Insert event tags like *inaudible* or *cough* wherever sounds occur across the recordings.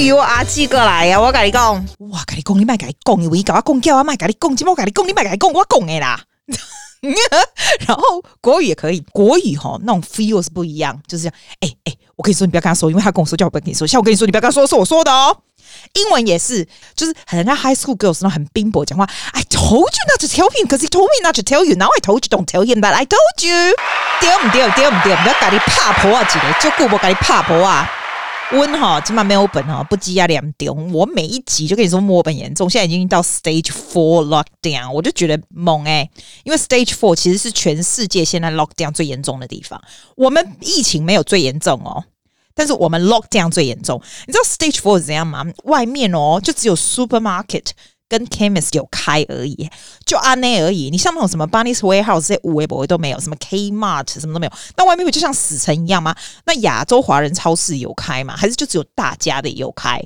于我阿基过来呀！我跟你讲，我跟你讲，你别跟你讲，因为搞我讲叫我别跟你讲，今我跟你讲，你别跟你讲，我讲的啦。然后国语也可以，国语哈那种 feel 是不一样，就是这样。哎哎，我跟你说，你不要跟他说，因为他跟我说叫我不要跟你说。像我跟你说，你不要跟他说，是我说的哦。英文也是，就是很像 high school girls 那种很冰薄讲话。I told you not to tell him, because he told me not to tell you. Now I told you don't tell him but I told you. 对不对？对不对？不要跟你怕婆啊，几个就顾不跟你怕婆啊。温哈，起码没有本哈，不积压两点。我每一集就跟你说墨本严重，现在已经到 stage four lockdown，我就觉得猛哎、因为 stage four 其实是全世界现在 lockdown 最严重的地方。我们疫情没有最严重哦，但是我们 lockdown 最严重。你知道 stage four 是怎样吗？外面哦，就只有 supermarket。跟 Chemist 有开而已，就安内而已。你像那种什么 Bunny's Warehouse 这些五维博都没有，什么 Kmart 什么都没有。那外面不就像死城一样吗？那亚洲华人超市有开吗？还是就只有大家的有开？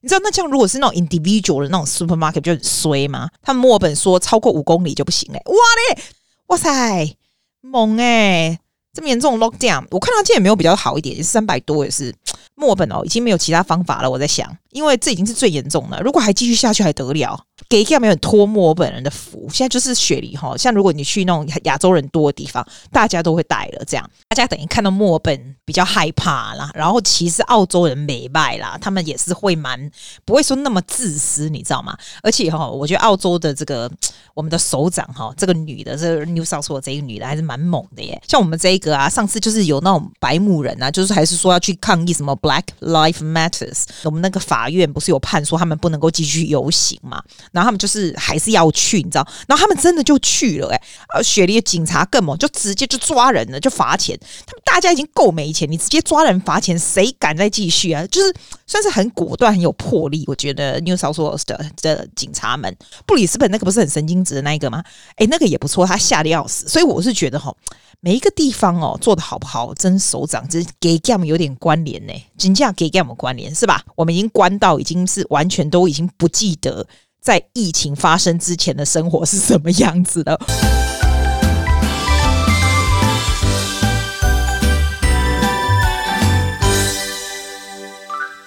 你知道那这样如果是那种 individual 的那种 supermarket 就很衰吗？他们墨尔本说超过五公里就不行嘞。哇嘞，哇塞，猛诶、欸，这么严重 lockdown，我看他今天也没有比较好一点，三百多也是。墨尔本哦，已经没有其他方法了。我在想，因为这已经是最严重了，如果还继续下去还得了？给下没有托墨尔本人的福，现在就是雪梨哈。像如果你去那种亚洲人多的地方，大家都会带了。这样大家等于看到墨尔本比较害怕啦。然后其实澳洲人没败啦，他们也是会蛮不会说那么自私，你知道吗？而且哈，我觉得澳洲的这个我们的首长哈，这个女的，这个 New South Wales 这个女的还是蛮猛的耶。像我们这一个啊，上次就是有那种白目人啊，就是还是说要去抗议什么 Black Life Matters，我们那个法法院不是有判说他们不能够继续游行嘛？然后他们就是还是要去，你知道？然后他们真的就去了，哎，呃，雪梨的警察更猛，就直接就抓人了，就罚钱。他们大家已经够没钱，你直接抓人罚钱，谁敢再继续啊？就是算是很果断、很有魄力。我觉得 New South Wales 的的警察们，布里斯本那个不是很神经质的那一个吗？哎，那个也不错，他吓得要死。所以我是觉得哈，每一个地方哦做得好不好，真首长这给 Gam 有点关联呢，真这样给 Gam 关联是吧？我们已经关到已经是完全都已经不记得。在疫情发生之前的生活是什么样子的？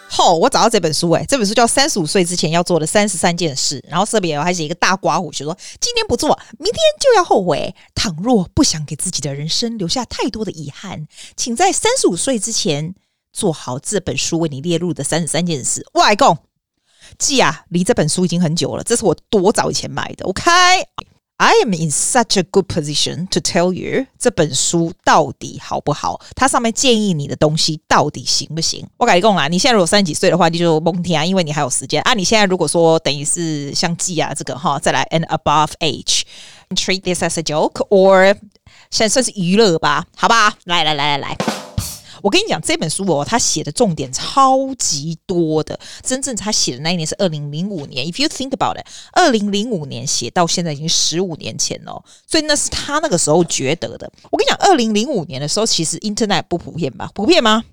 好，我找到这本书，哎，这本书叫《三十五岁之前要做的三十三件事》，然后这边还写一个大括弧，就说今天不做，明天就要后悔。倘若不想给自己的人生留下太多的遗憾，请在三十五岁之前做好这本书为你列入的三十三件事。外公。记啊，离这本书已经很久了。这是我多早以前买的。OK，I am in such a good position to tell you 这本书到底好不好？它上面建议你的东西到底行不行？我跟你讲啊，你现在如果三十几岁的话，你就蒙听啊，因为你还有时间啊。你现在如果说等于是像记啊这个哈，再来 and above age，treat this as a joke，or 现在算是娱乐吧？好吧，来来来来来。我跟你讲，这本书哦，他写的重点超级多的。真正他写的那一年是二零零五年。If you think about it，二零零五年写到现在已经十五年前了，所以那是他那个时候觉得的。我跟你讲，二零零五年的时候，其实 Internet 不普遍吧？普遍吗？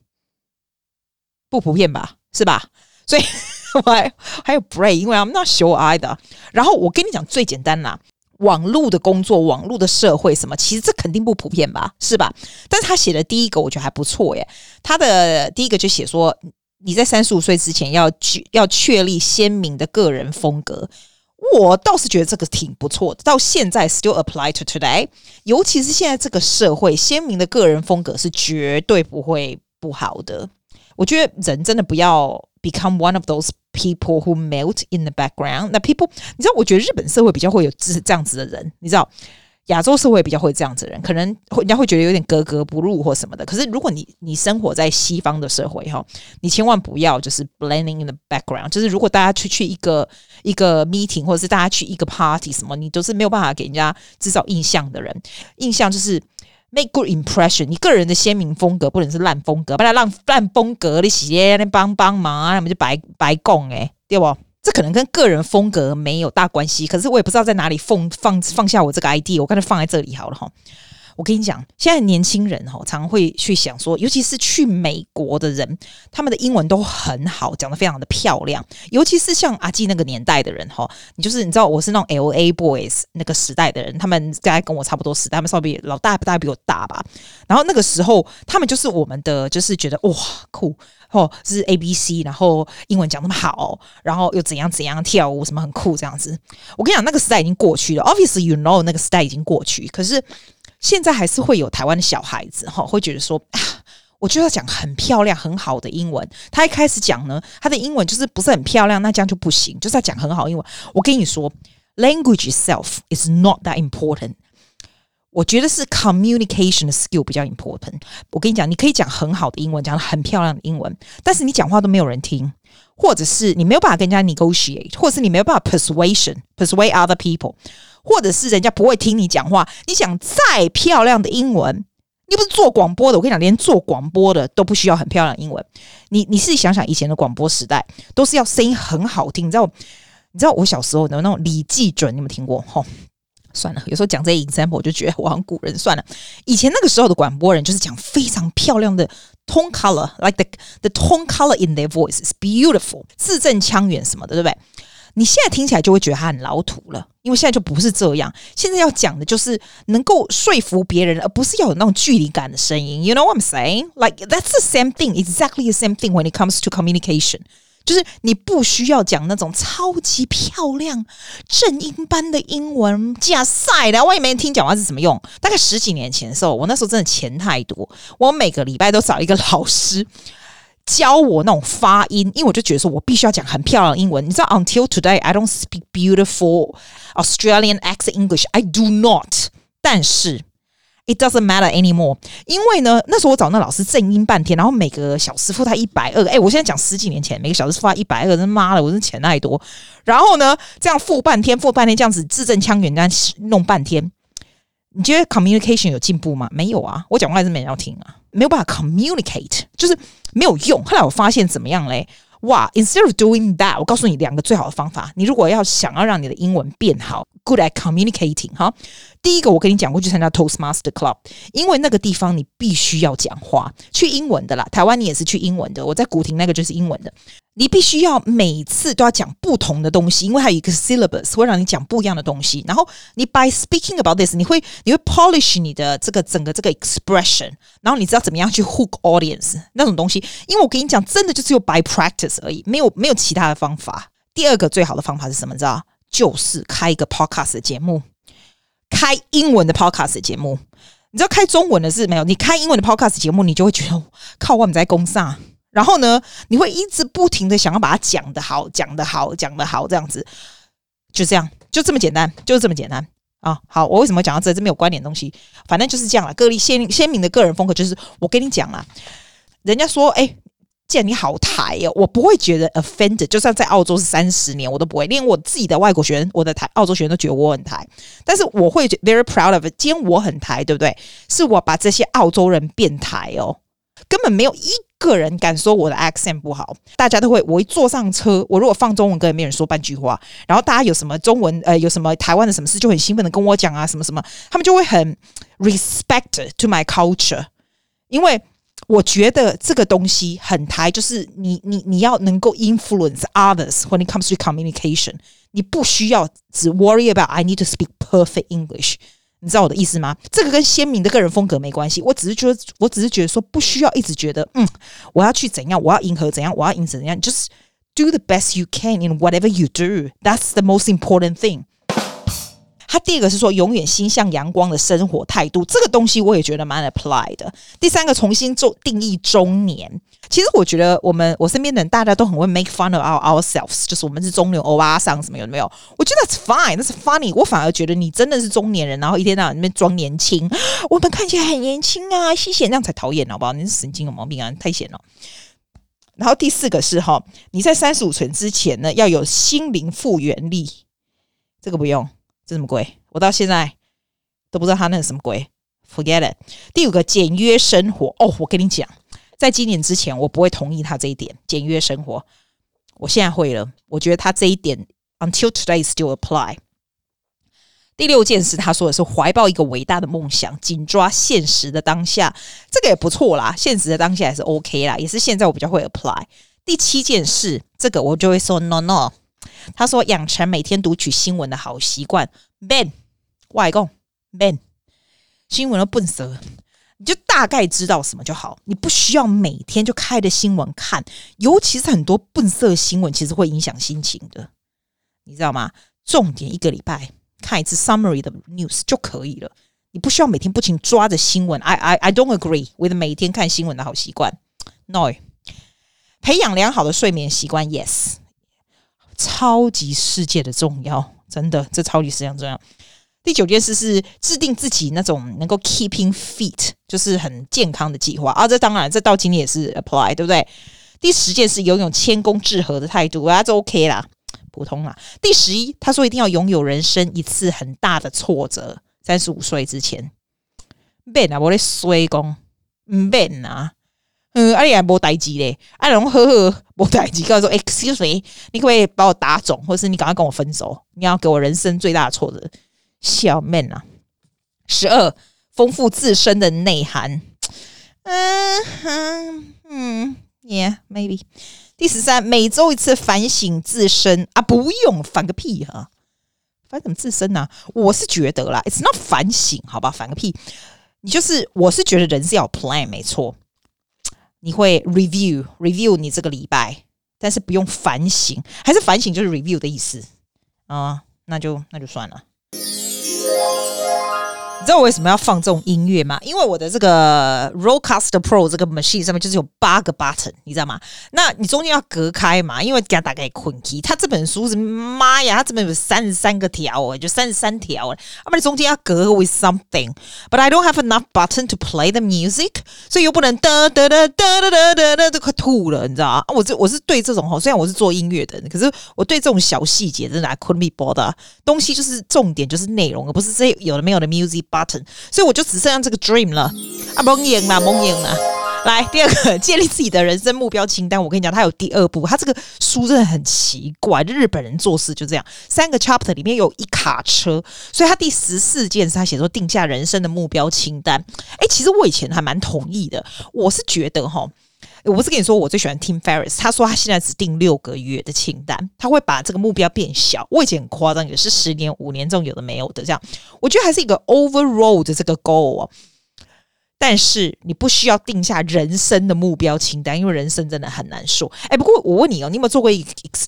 不普遍吧？是吧？所以 *laughs* 我还还有 Braille，因为 I'm not sure either。然后我跟你讲，最简单啦。网络的工作，网络的社会，什么？其实这肯定不普遍吧，是吧？但是他写的第一个，我觉得还不错耶。他的第一个就写说，你在三十五岁之前要确要确立鲜明的个人风格。我倒是觉得这个挺不错的，到现在 still apply to today。尤其是现在这个社会，鲜明的个人风格是绝对不会不好的。我觉得人真的不要 become one of those。People who melt in the background。那 people，你知道，我觉得日本社会比较会有这这样子的人，你知道，亚洲社会比较会这样子的人，可能会人家会觉得有点格格不入或什么的。可是如果你你生活在西方的社会哈，你千万不要就是 blending in the background。就是如果大家去去一个一个 meeting，或者是大家去一个 party 什么，你都是没有办法给人家制造印象的人。印象就是。Make good impression，你个人的鲜明风格不能是烂风格，不然烂烂风格你洗耶，你帮帮忙啊，那么就白白供诶，对不？这可能跟个人风格没有大关系，可是我也不知道在哪里放放放下我这个 ID，我干脆放在这里好了哈。我跟你讲，现在年轻人哈，常会去想说，尤其是去美国的人，他们的英文都很好，讲得非常的漂亮。尤其是像阿纪那个年代的人哈，你就是你知道，我是那种 LA Boys 那个时代的人，他们大概跟我差不多时代，他们稍微老大不大比我大吧。然后那个时候，他们就是我们的，就是觉得哇酷。哦，是 A B C，然后英文讲那么好，然后又怎样怎样跳舞，什么很酷这样子。我跟你讲，那个时代已经过去了。Obviously, you know，那个时代已经过去。可是现在还是会有台湾的小孩子哈，会觉得说啊，我就要讲很漂亮、很好的英文。他一开始讲呢，他的英文就是不是很漂亮，那这样就不行。就是要讲很好英文。我跟你说，language itself is not that important。我觉得是 communication 的 skill 比较 important。我跟你讲，你可以讲很好的英文，讲很漂亮的英文，但是你讲话都没有人听，或者是你没有办法跟人家 negotiate，或者是你没有办法 persuasion persuade other people，或者是人家不会听你讲话。你讲再漂亮的英文，你不是做广播的？我跟你讲，连做广播的都不需要很漂亮英文。你你自己想想，以前的广播时代都是要声音很好听。你知道，你知道我小时候的那种李季准，你有没有听过？吼。算了，有时候讲这些 example，我就觉得我好像古人。算了，以前那个时候的广播人就是讲非常漂亮的 tone color，like the the tone color in their voices beautiful，字正腔圆什么的，对不对？你现在听起来就会觉得他很老土了，因为现在就不是这样。现在要讲的就是能够说服别人，而不是要有那种距离感的声音。You know what I'm saying? Like that's the same thing, exactly the same thing when it comes to communication. 就是你不需要讲那种超级漂亮正音般的英文，假赛的，我也没人听讲话是什么用。大概十几年前的时候，我那时候真的钱太多，我每个礼拜都找一个老师教我那种发音，因为我就觉得说我必须要讲很漂亮的英文。你知道，until today I don't speak beautiful Australian accent English, I do not。但是。It doesn't matter anymore，因为呢，那时候我找那老师正音半天，然后每个小时付他一百二。哎，我现在讲十几年前，每个小时付他一百二，真妈的，我真钱太多。然后呢，这样付半天，付半天，这样子字正腔圆，这样弄半天，你觉得 communication 有进步吗？没有啊，我讲话还是没人要听啊，没有办法 communicate，就是没有用。后来我发现怎么样嘞？哇，instead of doing that，我告诉你两个最好的方法。你如果要想要让你的英文变好，good at communicating 哈。第一个，我跟你讲过去参加 Toastmaster Club，因为那个地方你必须要讲话，去英文的啦。台湾你也是去英文的，我在古亭那个就是英文的。你必须要每次都要讲不同的东西，因为还有一个 syllabus 会让你讲不一样的东西。然后你 by speaking about this，你会你会 polish 你的这个整个这个 expression，然后你知道怎么样去 hook audience 那种东西。因为我跟你讲，真的就只有 by practice 而已，没有没有其他的方法。第二个最好的方法是什么？知道？就是开一个 podcast 节目。开英文的 podcast 节目，你知道开中文的是没有？你开英文的 podcast 节目，你就会觉得靠我们在攻上，然后呢，你会一直不停的想要把它讲得好，讲得好，讲得好，这样子，就这样，就这么简单，就是这么简单啊！好，我为什么讲到这？这没有关联的东西，反正就是这样了。个例鲜鲜明的个人风格，就是我跟你讲啦，人家说，哎。见你好台哦，我不会觉得 offended，就算在澳洲是三十年，我都不会。连我自己的外国学生，我的台澳洲学生都觉得我很台，但是我会 very proud of it。今天我很台，对不对？是我把这些澳洲人变台哦，根本没有一个人敢说我的 accent 不好。大家都会，我一坐上车，我如果放中文歌，也没人说半句话。然后大家有什么中文，呃，有什么台湾的什么事，就很兴奋的跟我讲啊，什么什么，他们就会很 respect to my culture，因为。我觉得这个东西很台，就是你你你要能够 influence others when it comes to communication，你不需要只 worry about I need to speak perfect English，你知道我的意思吗？这个跟鲜明的个人风格没关系，我只是觉得，我只是觉得说不需要一直觉得，嗯，我要去怎样，我要迎合怎样，我要迎合怎样，就是 do the best you can in whatever you do，that's the most important thing。 他第二个是说永远心向阳光的生活态度，这个东西我也觉得蛮 apply 的。第三个重新做定义中年，其实我觉得我们我身边的人大家都很会 make fun of our ourselves，就是我们是中年欧巴桑什么有没有？我觉得 that's fine，that's funny。我反而觉得你真的是中年人，然后一天到晚那边装年轻，我们看起来很年轻啊，谢谢，那样才讨厌好不好？你是神经有毛病啊，太闲了。然后第四个是哈，你在三十五岁之前呢，要有心灵复原力，这个不用。这什么鬼？我到现在都不知道他那是什么鬼。Forget it。第五个，简约生活。哦，我跟你讲，在今年之前，我不会同意他这一点，简约生活。我现在会了。我觉得他这一点，until today still apply。第六件事，他说的是怀抱一个伟大的梦想，紧抓现实的当下，这个也不错啦。现实的当下也是 OK 啦，也是现在我比较会 apply。第七件事，这个我就会说 no no。他说养成每天读取新闻的好习惯。Ben，外公 Ben，新闻的笨蛇，你就大概知道什么就好，你不需要每天就开着新闻看，尤其是很多笨色新闻，其实会影响心情的，你知道吗？重点一个礼拜看一次 summary 的 news 就可以了，你不需要每天不停抓着新闻。I I I don't agree with 每天看新闻的好习惯。No，培养良好的睡眠习惯，Yes，超级世界的重要，真的，这超级世界重要。第九件事是制定自己那种能够 keeping fit，就是很健康的计划啊。这当然，这到今天也是 apply，对不对？第十件事，拥有谦恭致和的态度啊，这 OK 啦，普通啦。第十一，他说一定要拥有人生一次很大的挫折，三十五岁之前。Ben 啊，我的衰公，嗯，变啊，嗯，阿里还无代志嘞，阿龙呵呵，无代志，告诉说 excuse me，你可不可以把我打肿，或是你赶快跟我分手？你要给我人生最大的挫折。小妹啊，十二，丰富自身的内涵。嗯嗯嗯，Yeah，maybe。第十三，每周一次反省自身啊，不用反个屁哈、反什么自身呢、啊？我是觉得啦，It's not 反省，好吧，反个屁。你就是，我是觉得人是要 plan，没错。你会 review review 你这个礼拜，但是不用反省，还是反省就是 review 的意思啊？那就那就算了。你知道我为什么要放这种音乐吗？因为我的这个 Rodecaster Pro 这个 machine 上面就是有八个 button，你知道吗？那你中间要隔开嘛？因为给它打开困机。它这本书是妈呀，它这边有三十三个条哦，就三十三条。那么你中间要隔 with something，but I don't have enough button to play the music，所以又不能哒哒哒哒哒哒哒哒，都快吐了，你知道吗？我这我是对这种哈，虽然我是做音乐的，可是我对这种小细节真的 I couldn't be bothered。东西就是重点，就是内容，而不是这有的没有的 music。button，所以我就只剩下这个 dream 了啊，蒙眼了，蒙眼了。来，第二个建立自己的人生目标清单。我跟你讲，他有第二步，他这个书真的很奇怪，日本人做事就这样，三个 chapter 里面有一卡车，所以他第十四件是他写说定下人生的目标清单。哎，其实我以前还蛮同意的，我是觉得哈。我不是跟你说我最喜欢 Tim Ferriss，他说他现在只定六个月的清单，他会把这个目标变小。我以前很夸张，也是十年、五年这种有的没有的这样。我觉得还是一个 overall 的这个 goal。但是你不需要定下人生的目标清单，因为人生真的很难说。哎，不过我问你哦，你有没有做过一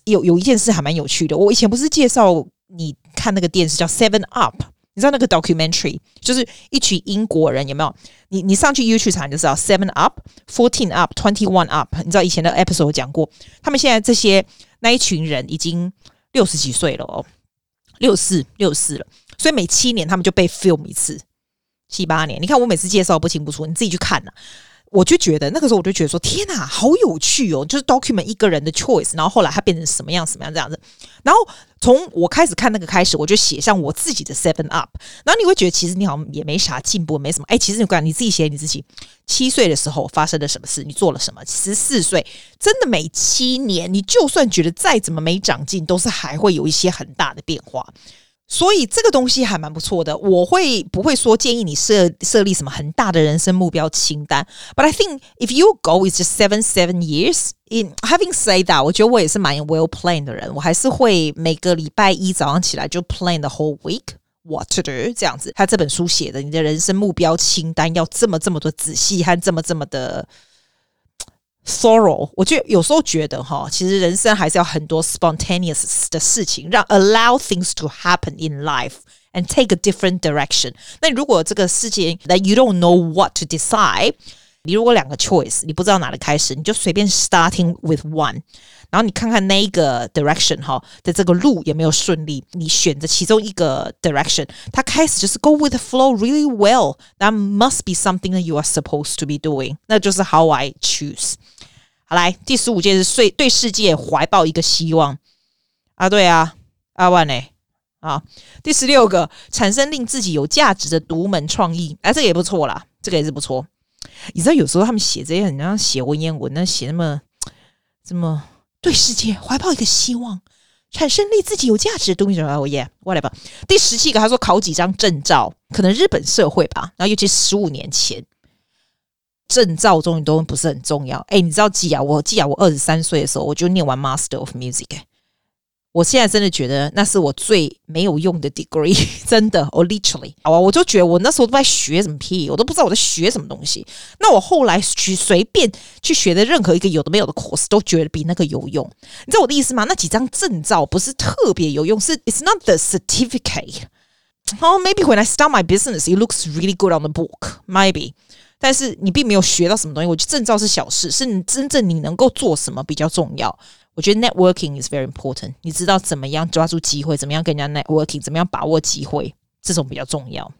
有有一件事还蛮有趣的？我以前不是介绍你看那个电视叫 Seven Up。你知道那个 documentary 就是一群英国人有没有？你你上去 YouTube 查就知道 Seven Up、Fourteen Up、Twenty One Up。你知道以前的 episode 讲过，他们现在这些那一群人已经六十几岁了哦，六四六四了，所以每七年他们就被 film 一次，七八年。你看我每次介绍不清不楚，你自己去看呐、我就觉得那个时候我就觉得说天哪，好有趣哦！就是 document 一个人的 choice，然后后来他变成什么样什么样这样子。然后从我开始看那个开始，我就写上我自己的 seven up。然后你会觉得其实你好像也没啥进步，没什么。哎，其实你看你自己写你自己七岁的时候发生了什么事，你做了什么？十四岁真的每七年，你就算觉得再怎么没长进，都是还会有一些很大的变化。所以这个东西还蛮不错的，我会不会说建议你设设立什么很大的人生目标清单？But I think if you go is just seven seven years in having said that，我觉得我也是蛮 well planned 的人，我还是会每个礼拜一早上起来就 plan the whole week what to do 这样子。他这本书写的，你的人生目标清单要这么这么多仔细和这么这么的。Thorough，我觉得有时候觉得哈，其实人生还是要很多 spontaneous 的事情，让 allow things to happen in life and take a different direction。那如果这个事情 that you don't know what to decide，你如果两个 choice，你不知道哪里开始，你就随便 starting with one， 然后你看看那一个 direction 哈的这个路有没有顺利，你选择其中一个 direction，它开始就是 go with the flow really well，that must be something that you are supposed to be doing，那就是 how I choose。好来，第十五件是对世界怀抱一个希望啊，对啊，阿万呢？啊，第十六个产生令自己有价值的独门创意，哎、啊，这个也不错啦，这个也是不错。你知道有时候他们写这些很像写文言文，那写那么这么对世界怀抱一个希望，产生令自己有价值的东西什么？哦耶，whatever。第十七个，他说考几张证照，可能日本社会吧。然后尤其十五年前，证照终于都不是很重要。哎，你知道记啊？我记啊，我二十三岁的时候我就念完 Master of Music。我现在真的觉得那是我最没有用的 degree，*laughs* 真的，我 literally 好吧，我就觉得我那时候都在学什么屁，我都不知道我在学什么东西。那我后来去随便去学的任何一个有的没有的 course，都觉得比那个有用。你知道我的意思吗？那几张证照不是特别有用，是 it's not the certificate。哦，maybe when I start my business, it looks really good on the book, maybe。但是你并没有学到什么东西。我觉得证照是小事，是你真正你能够做什么比较重要。我觉得 networking is very important。你知道怎么样抓住机会，怎么样跟人家 networking，怎么样把握机会，这种比较重要。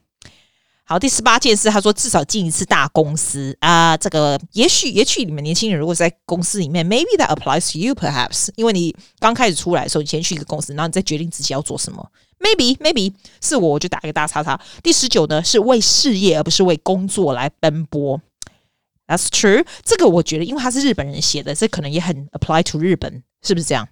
好，第十八件事，他说至少进一次大公司啊。这个也许，也许你们年轻人如果在公司里面，maybe that applies to you perhaps，因为你刚开始出来的时候，你先去一个公司，然后你再决定自己要做什么。Maybe，maybe 是我，我就打一个大叉叉。第十九呢，是为事业而不是为工作来奔波。That's true。这个我觉得，因为他是日本人写的，这可能也很 apply to 日本，是不是这样？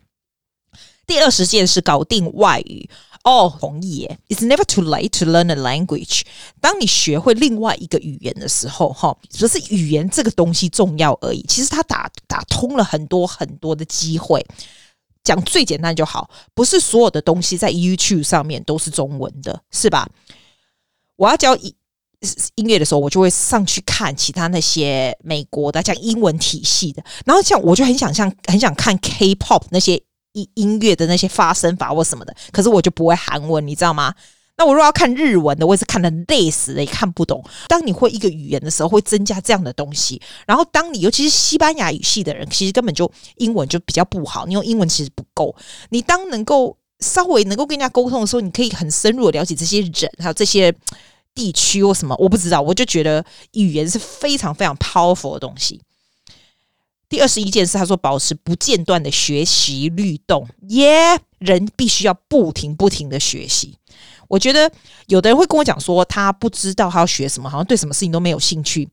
第二十件事，搞定外语哦，同意耶。It's never too late to learn a language。当你学会另外一个语言的时候，哈，只是语言这个东西重要而已，其实它打打通了很多很多的机会。讲最简单就好，不是所有的东西在 YouTube 上面都是中文的，是吧？我要教一。音乐的时候，我就会上去看其他那些美国的讲英文体系的，然后像我就很想像很想看 K-pop 那些音音乐的那些发声法或什么的，可是我就不会韩文，你知道吗？那我如果要看日文的，我也是看得累死了，也看不懂。当你会一个语言的时候，会增加这样的东西。然后，当你尤其是西班牙语系的人，其实根本就英文就比较不好，你用英文其实不够。你当能够稍微能够跟人家沟通的时候，你可以很深入的了解这些人，还有这些。地区或什么我不知道，我就觉得语言是非常非常 powerful 的东西。第二十一件事，他说保持不间断的学习律动，耶、人必须要不停不停的学习。我觉得有的人会跟我讲说，他不知道他要学什么，好像对什么事情都没有兴趣，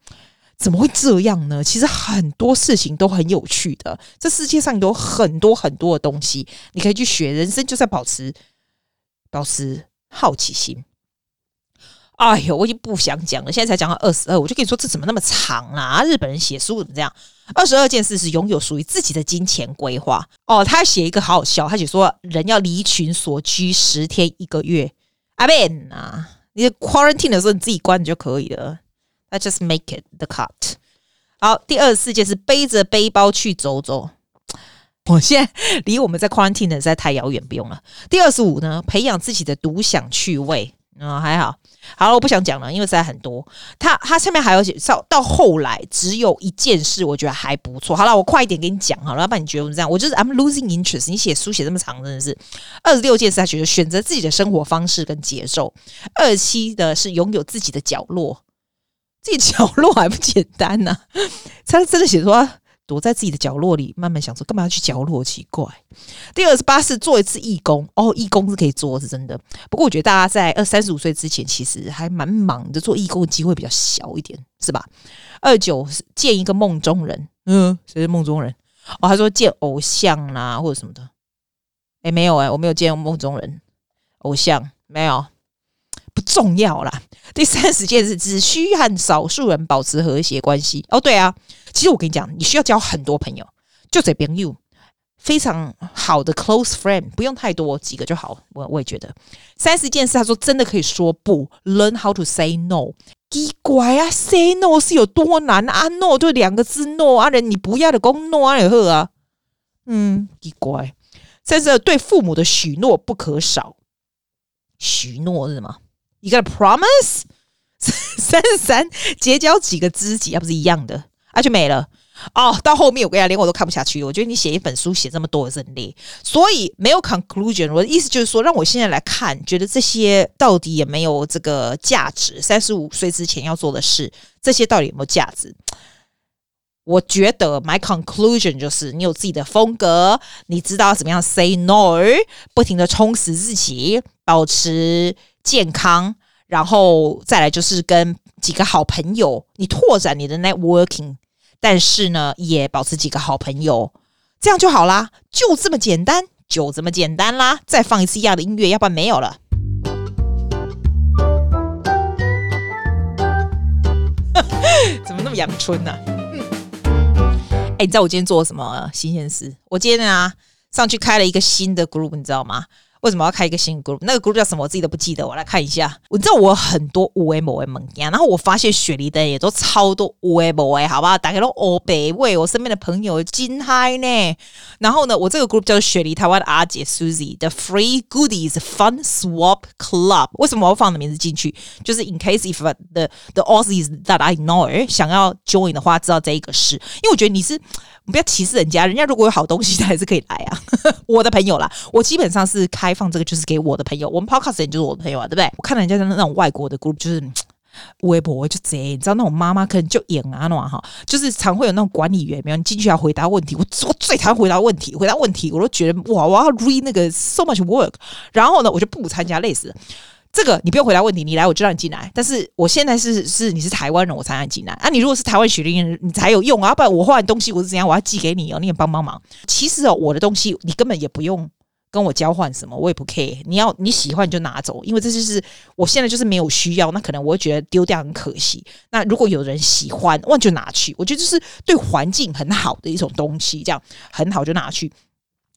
怎么会这样呢？其实很多事情都很有趣的，这世界上有很多很多的东西你可以去学，人生就是要保持保持好奇心。哎呦，我已经不想讲了。现在才讲到二十二，我就跟你说，这怎么那么长啊？日本人写书怎么这样？二十二件事是拥有属于自己的金钱规划。哦，他写一个好好笑，他写说人要离群索居十天一个月。阿 Ben 啊，你 quarantine 的时候你自己关就可以了。I just make it the cut。好，第二十四件事背着背包去走走。*tsk* 我现在离我们在 quarantine 的实在太遥远，不用了。第二十五呢，培养自己的独享趣味。嗯、还好，好了，我不想讲了，因为实在很多。他他下面还有写，到到后来只有一件事，我觉得还不错。好了，我快一点给你讲好了，要不然你觉得我们这样，我就是 I'm losing interest。你写书写这么长，真的是二十六件事，他觉得选择自己的生活方式跟节奏。二七的是拥有自己的角落，自己角落还不简单呢、*laughs* 他真的写说。躲在自己的角落里，慢慢想说干嘛要去角落？奇怪。第二十八是做一次义工哦，义工是可以做，是真的。不过我觉得大家在二三十五岁之前，其实还蛮忙的，做义工的机会比较小一点，是吧？二九是见一个梦中人，嗯，谁是梦中人？哦，他说见偶像啦、啊，或者什么的。哎，没有哎、我没有见梦中人，偶像没有。不重要啦。第三十件事，只需和少数人保持和谐关系。哦，对啊，其实我跟你讲，你需要交很多朋友，就这边有非常好的 close friend，不用太多，几个就好。我我也觉得，三十件事，他说真的可以说不，learn how to say no。奇怪啊，say no 是有多难啊？no 就两个字，no 啊，人你不要的讲 no 啊，也好啊。嗯，奇怪。三十二，对父母的许诺不可少。许诺是什么么？一个 promise，*laughs* 三十三结交几个知己，啊，不是一样的，啊就没了哦。到后面我跟你讲，连我都看不下去。我觉得你写一本书写这么多也是很累，所以没有 conclusion。我的意思就是说，让我现在来看，觉得这些到底有没有这个价值？三十五岁之前要做的事，这些到底有没有价值？我觉得 my conclusion 就是你有自己的风格，你知道怎么样 say no，不停的充实自己，保持。健康，然后再来就是跟几个好朋友，你拓展你的 networking，但是呢，也保持几个好朋友，这样就好啦，就这么简单，就这么简单啦。再放一次一样的音乐，要不然没有了。*laughs* 怎么那么阳春呢、啊？哎、你知道我今天做了什么新鲜事？我今天啊上去开了一个新的 group，你知道吗？为什么要开一个新 group？那个 group 叫什么？我自己都不记得。我来看一下。我知道我很多乌诶某诶猛呀，然后我发现雪梨的也都超多乌诶某诶，好吧？打开了欧北位我身边的朋友惊嗨呢。然后呢，我这个 group 叫做雪梨台湾的阿姐 Susie 的 Free Goodies Fun Swap Club。为什么我要放的名字进去？就是 in case if the the Aussies that I know 想要 join 的话，知道这一个事。因为我觉得你是不要歧视人家，人家如果有好东西，他还是可以来啊。*laughs* 我的朋友啦，我基本上是开。开放这个就是给我的朋友，我们 podcast 人就是我的朋友啊，对不对？我看人家的那种外国的 group，就是 *tsk* 微博就贼，你知道那种妈妈可能就演啊那种哈，就是常会有那种管理员没有，你进去要回答问题，我我最讨厌回答问题，回答问题我都觉得哇，我要 read 那个 so much work，然后呢，我就不参加，累死。这个你不用回答问题，你来我就让你进来。但是我现在是是你是台湾人，我才让你进来啊。你如果是台湾雪梨人，你才有用啊。不然我换东西我是怎样，我要寄给你哦，你也帮帮忙。其实哦，我的东西你根本也不用。跟我交换什么，我也不 care。你要你喜欢就拿走，因为这就是我现在就是没有需要，那可能我会觉得丢掉很可惜。那如果有人喜欢，那就拿去。我觉得这是对环境很好的一种东西，这样很好就拿去。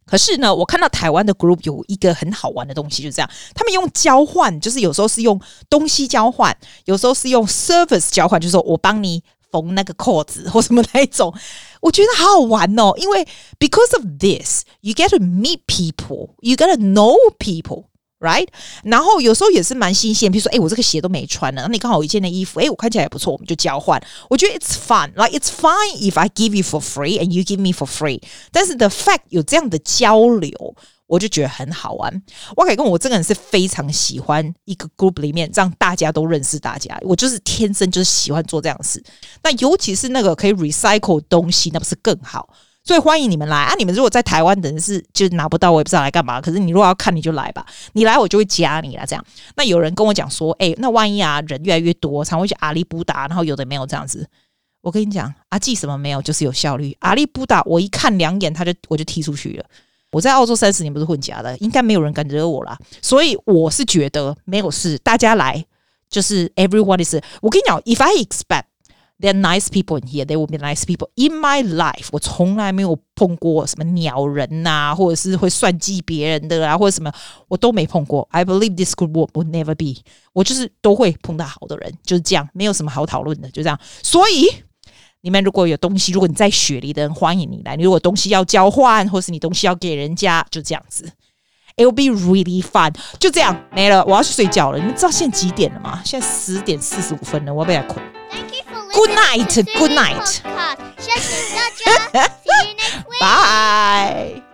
可是呢，我看到台湾的 group 有一个很好玩的东西，就是这样，他们用交换，就是有时候是用东西交换，有时候是用 service 交换，就是说我帮你。缝那个扣子或什么那一种，我觉得好好玩哦。因为 because of this, you get to meet people, you get to know people, right？然后有时候也是蛮新鲜，比如说，哎，我这个鞋都没穿呢，那你刚好有一件的衣服，哎，我看起来也不错，我们就交换。我觉得 it's fun, like it's fine if I give you for free and you give me for free。但是 the fact 有这样的交流。 我就觉得很好玩。我可以跟我这个人是非常喜欢一个 group 里面让大家都认识大家。我就是天生就是喜欢做这样的事。那尤其是那个可以 recycle 东西，那不是更好？所以欢迎你们来啊！你们如果在台湾的人是就拿不到，我也不知道来干嘛。可是你如果要看，你就来吧。你来我就会加你啦。这样。那有人跟我讲说，哎，那万一啊人越来越多，常会去阿里布达，然后有的没有这样子。我跟你讲，阿记什么没有，就是有效率。阿里布达，我一看两眼，他就我就踢出去了。我在澳洲三十年不是混家的，应该没有人敢惹我啦。所以我是觉得没有事，大家来就是 everyone is。我跟你讲，if I expect there are nice people in here, there will be nice people in my life。我从来没有碰过什么鸟人呐、或者是会算计别人的啊，或者什么我都没碰过。I believe this group will never be。我就是都会碰到好的人，就是这样，没有什么好讨论的，就这样。所以。你们如果有东西，如果你在雪梨的人，欢迎你来。你如果东西要交换，或是你东西要给人家，就这样子。It will be really fun。就这样没了，我要去睡觉了。你们知道现在几点了吗？现在十点四十五分了，我要被他困。Good night, good night。谢谢大家，See you next week. Bye.